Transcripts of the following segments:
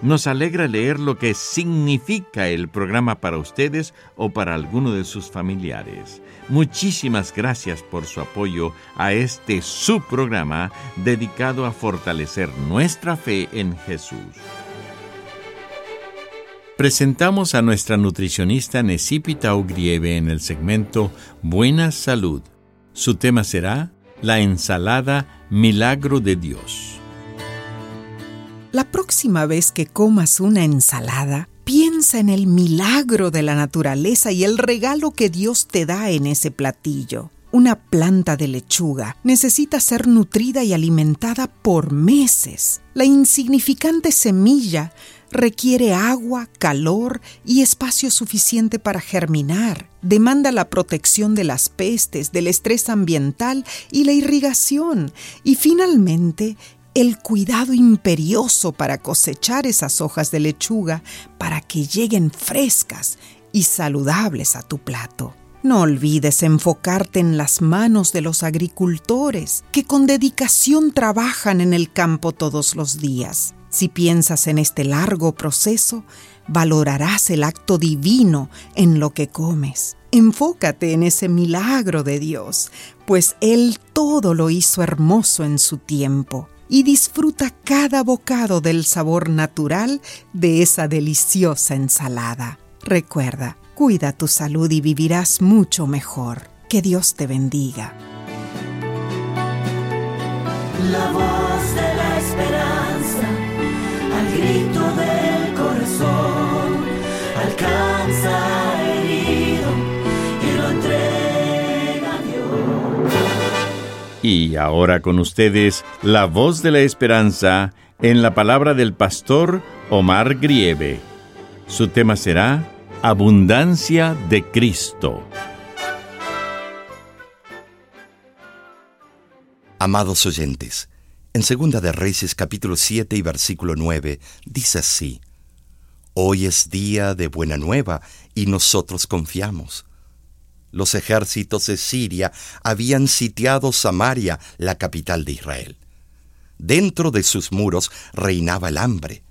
Nos alegra leer lo que significa el programa para ustedes o para alguno de sus familiares. Muchísimas gracias por su apoyo a este subprograma dedicado a fortalecer nuestra fe en Jesús. Presentamos a nuestra nutricionista Necipita Ugrieve en el segmento Buena Salud. Su tema será la ensalada Milagro de Dios. La próxima vez que comas una ensalada, piensa en el milagro de la naturaleza y el regalo que Dios te da en ese platillo. Una planta de lechuga necesita ser nutrida y alimentada por meses. La insignificante semilla requiere agua, calor y espacio suficiente para germinar. Demanda la protección de las pestes, del estrés ambiental y la irrigación. Y finalmente el cuidado imperioso para cosechar esas hojas de lechuga para que lleguen frescas y saludables a tu plato. No olvides enfocarte en las manos de los agricultores que con dedicación trabajan en el campo todos los días. Si piensas en este largo proceso, valorarás el acto divino en lo que comes. Enfócate en ese milagro de Dios, pues Él todo lo hizo hermoso en su tiempo y disfruta cada bocado del sabor natural de esa deliciosa ensalada. Recuerda, cuida tu salud y vivirás mucho mejor. Que Dios te bendiga. La voz de la esperanza, al grito del corazón, alcanza Y ahora con ustedes, la voz de la esperanza en la palabra del pastor Omar Grieve. Su tema será Abundancia de Cristo. Amados oyentes, en Segunda de Reyes capítulo 7 y versículo 9 dice así: Hoy es día de buena nueva y nosotros confiamos. Los ejércitos de Siria habían sitiado Samaria, la capital de Israel. Dentro de sus muros reinaba el hambre.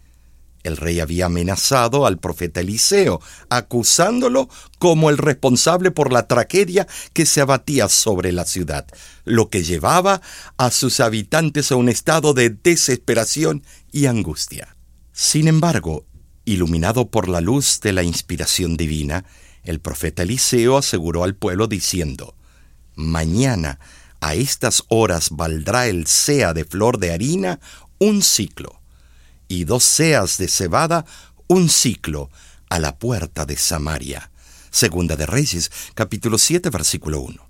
El rey había amenazado al profeta Eliseo, acusándolo como el responsable por la tragedia que se abatía sobre la ciudad, lo que llevaba a sus habitantes a un estado de desesperación y angustia. Sin embargo, iluminado por la luz de la inspiración divina, el profeta Eliseo aseguró al pueblo diciendo, Mañana a estas horas valdrá el sea de flor de harina un ciclo, y dos seas de cebada un ciclo a la puerta de Samaria. Segunda de Reyes, capítulo 7, versículo 1.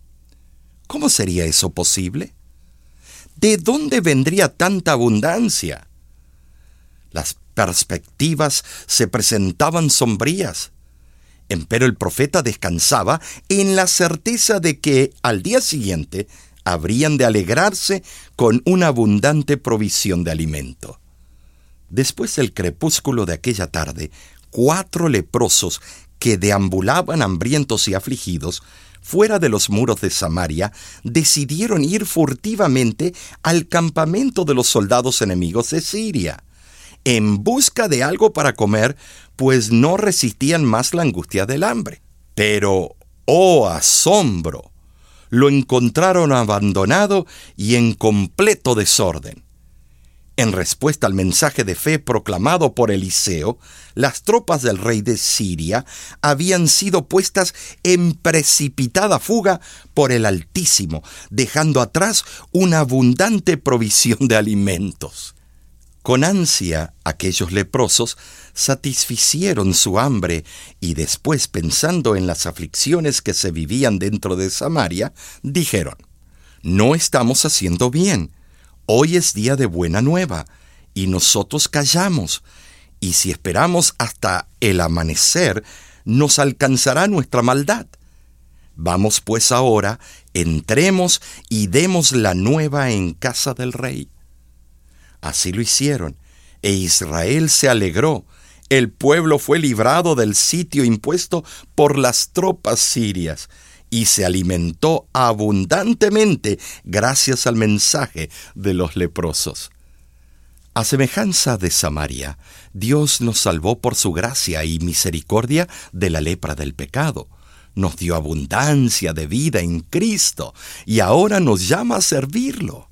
¿Cómo sería eso posible? ¿De dónde vendría tanta abundancia? Las perspectivas se presentaban sombrías. Empero el profeta descansaba en la certeza de que al día siguiente habrían de alegrarse con una abundante provisión de alimento. Después del crepúsculo de aquella tarde, cuatro leprosos que deambulaban hambrientos y afligidos fuera de los muros de Samaria, decidieron ir furtivamente al campamento de los soldados enemigos de Siria, en busca de algo para comer, pues no resistían más la angustia del hambre. Pero, oh asombro, lo encontraron abandonado y en completo desorden. En respuesta al mensaje de fe proclamado por Eliseo, las tropas del rey de Siria habían sido puestas en precipitada fuga por el Altísimo, dejando atrás una abundante provisión de alimentos. Con ansia, aquellos leprosos satisficieron su hambre y después, pensando en las aflicciones que se vivían dentro de Samaria, dijeron, No estamos haciendo bien Hoy es día de buena nueva, y nosotros callamos, y si esperamos hasta el amanecer, nos alcanzará nuestra maldad. Vamos pues ahora, entremos y demos la nueva en casa del rey. Así lo hicieron, e Israel se alegró, el pueblo fue librado del sitio impuesto por las tropas sirias, y se alimentó abundantemente gracias al mensaje de los leprosos. A semejanza de Samaria, Dios nos salvó por su gracia y misericordia de la lepra del pecado. Nos dio abundancia de vida en Cristo y ahora nos llama a servirlo,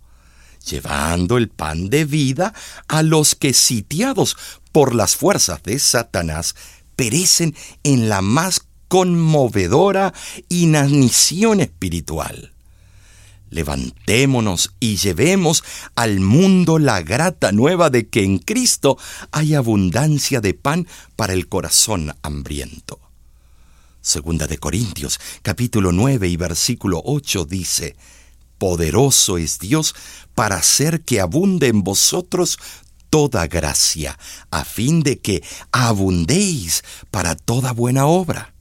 llevando el pan de vida a los que sitiados por las fuerzas de Satanás perecen en la más conmovedora inanición espiritual. Levantémonos y llevemos al mundo la grata nueva de que en Cristo hay abundancia de pan para el corazón hambriento. Segunda de Corintios, capítulo 9 y versículo 8 dice, Poderoso es Dios para hacer que abunde en vosotros toda gracia, a fin de que abundéis para toda buena obra.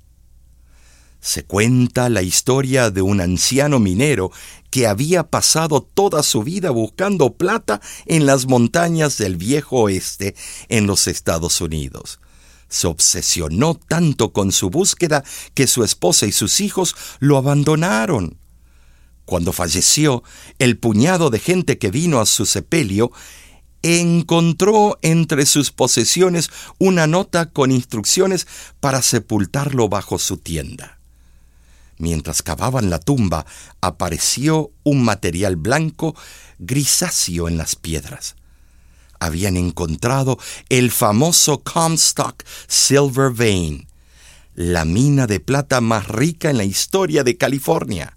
Se cuenta la historia de un anciano minero que había pasado toda su vida buscando plata en las montañas del viejo oeste en los Estados Unidos. Se obsesionó tanto con su búsqueda que su esposa y sus hijos lo abandonaron. Cuando falleció, el puñado de gente que vino a su sepelio encontró entre sus posesiones una nota con instrucciones para sepultarlo bajo su tienda. Mientras cavaban la tumba, apareció un material blanco grisáceo en las piedras. Habían encontrado el famoso Comstock Silver Vein, la mina de plata más rica en la historia de California.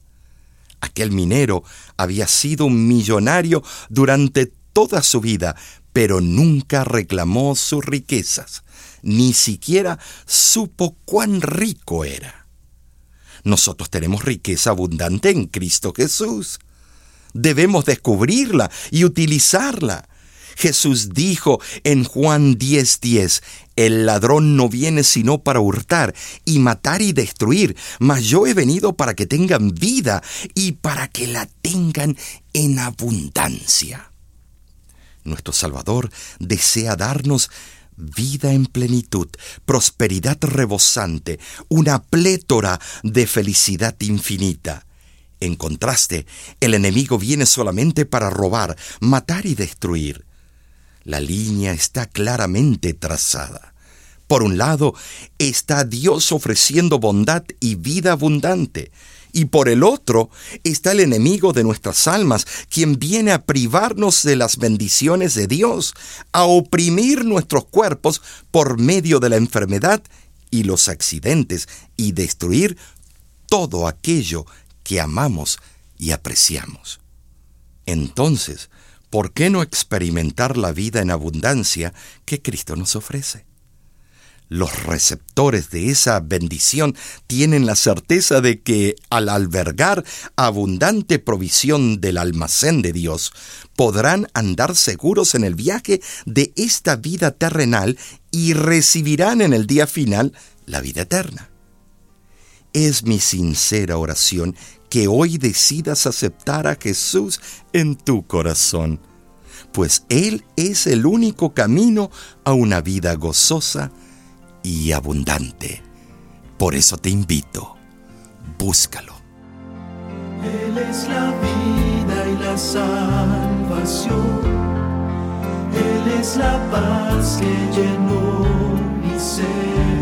Aquel minero había sido un millonario durante toda su vida, pero nunca reclamó sus riquezas, ni siquiera supo cuán rico era. Nosotros tenemos riqueza abundante en Cristo Jesús. Debemos descubrirla y utilizarla. Jesús dijo en Juan 10:10, El ladrón no viene sino para hurtar y matar y destruir, mas yo he venido para que tengan vida y para que la tengan en abundancia. Nuestro Salvador desea darnos vida en plenitud, prosperidad rebosante, una plétora de felicidad infinita. En contraste, el enemigo viene solamente para robar, matar y destruir. La línea está claramente trazada. Por un lado, está Dios ofreciendo bondad y vida abundante, y por el otro está el enemigo de nuestras almas, quien viene a privarnos de las bendiciones de Dios, a oprimir nuestros cuerpos por medio de la enfermedad y los accidentes y destruir todo aquello que amamos y apreciamos. Entonces, ¿por qué no experimentar la vida en abundancia que Cristo nos ofrece? Los receptores de esa bendición tienen la certeza de que al albergar abundante provisión del almacén de Dios, podrán andar seguros en el viaje de esta vida terrenal y recibirán en el día final la vida eterna. Es mi sincera oración que hoy decidas aceptar a Jesús en tu corazón, pues Él es el único camino a una vida gozosa, y abundante. Por eso te invito, búscalo. Él es la vida y la salvación. Él es la paz que llenó mi ser.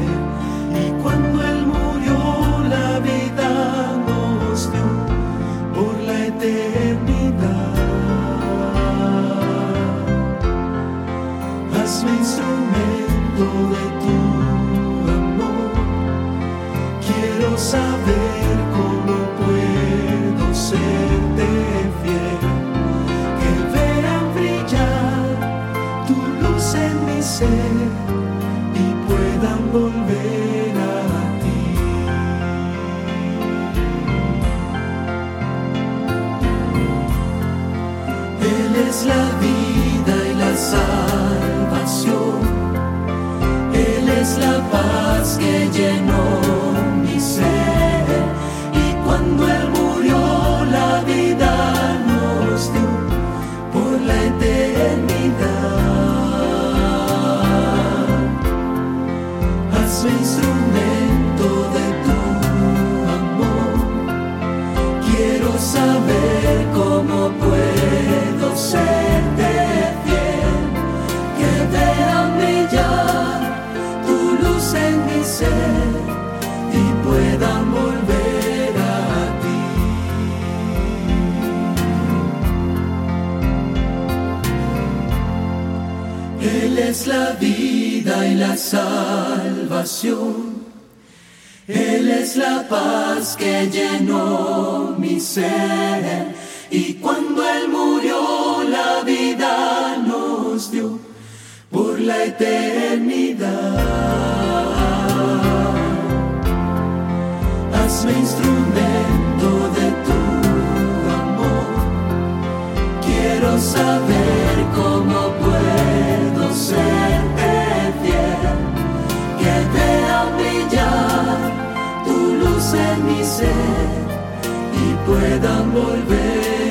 Es la vida y la salvación. Él es la paz que llenó mi ser. Y cuando Él murió, la vida nos dio por la eternidad. Hazme instrumento de tu amor. Quiero saber cómo puedo serte fiel. Que vean brillar tu luz en mi ser y puedan volver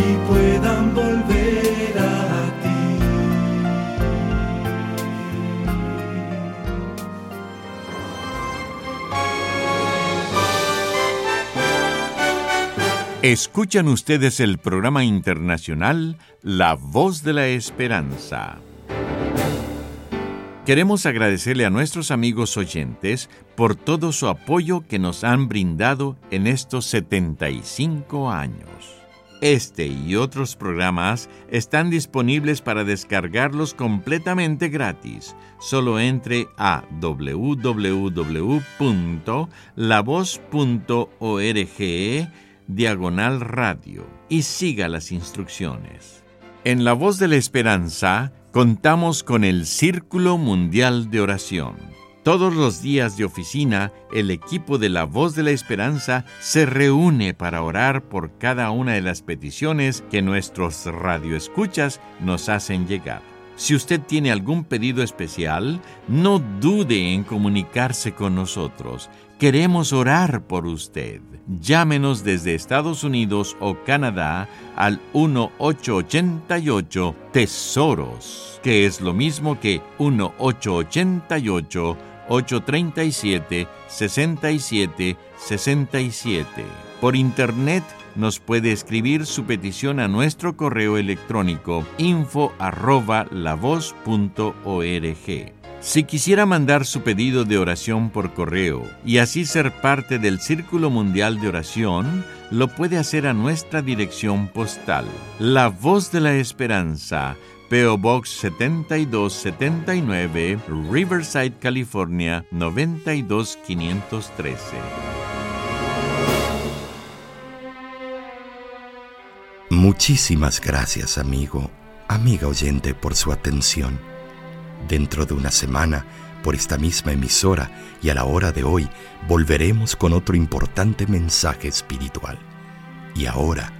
y puedan volver a ti. Escuchan ustedes el programa internacional La Voz de la Esperanza. Queremos agradecerle a nuestros amigos oyentes por todo su apoyo que nos han brindado en estos 75 años. Este y otros programas están disponibles para descargarlos completamente gratis. Solo entre a www.lavoz.org diagonal radio y siga las instrucciones. En La Voz de la Esperanza contamos con el Círculo Mundial de Oración. Todos los días de oficina, el equipo de La Voz de la Esperanza se reúne para orar por cada una de las peticiones que nuestros radioescuchas nos hacen llegar. Si usted tiene algún pedido especial, no dude en comunicarse con nosotros. Queremos orar por usted. Llámenos desde Estados Unidos o Canadá al 1888 Tesoros, que es lo mismo que 1888 837 67 67. Por internet nos puede escribir su petición a nuestro correo electrónico info arroba lavoz.org. Si quisiera mandar su pedido de oración por correo y así ser parte del Círculo Mundial de Oración, lo puede hacer a nuestra dirección postal. La Voz de la Esperanza, PO Box 7279, Riverside, California 92513. Muchísimas gracias, amigo, amiga oyente, por su atención. Dentro de una semana, por esta misma emisora y a la hora de hoy, volveremos con otro importante mensaje espiritual. Y ahora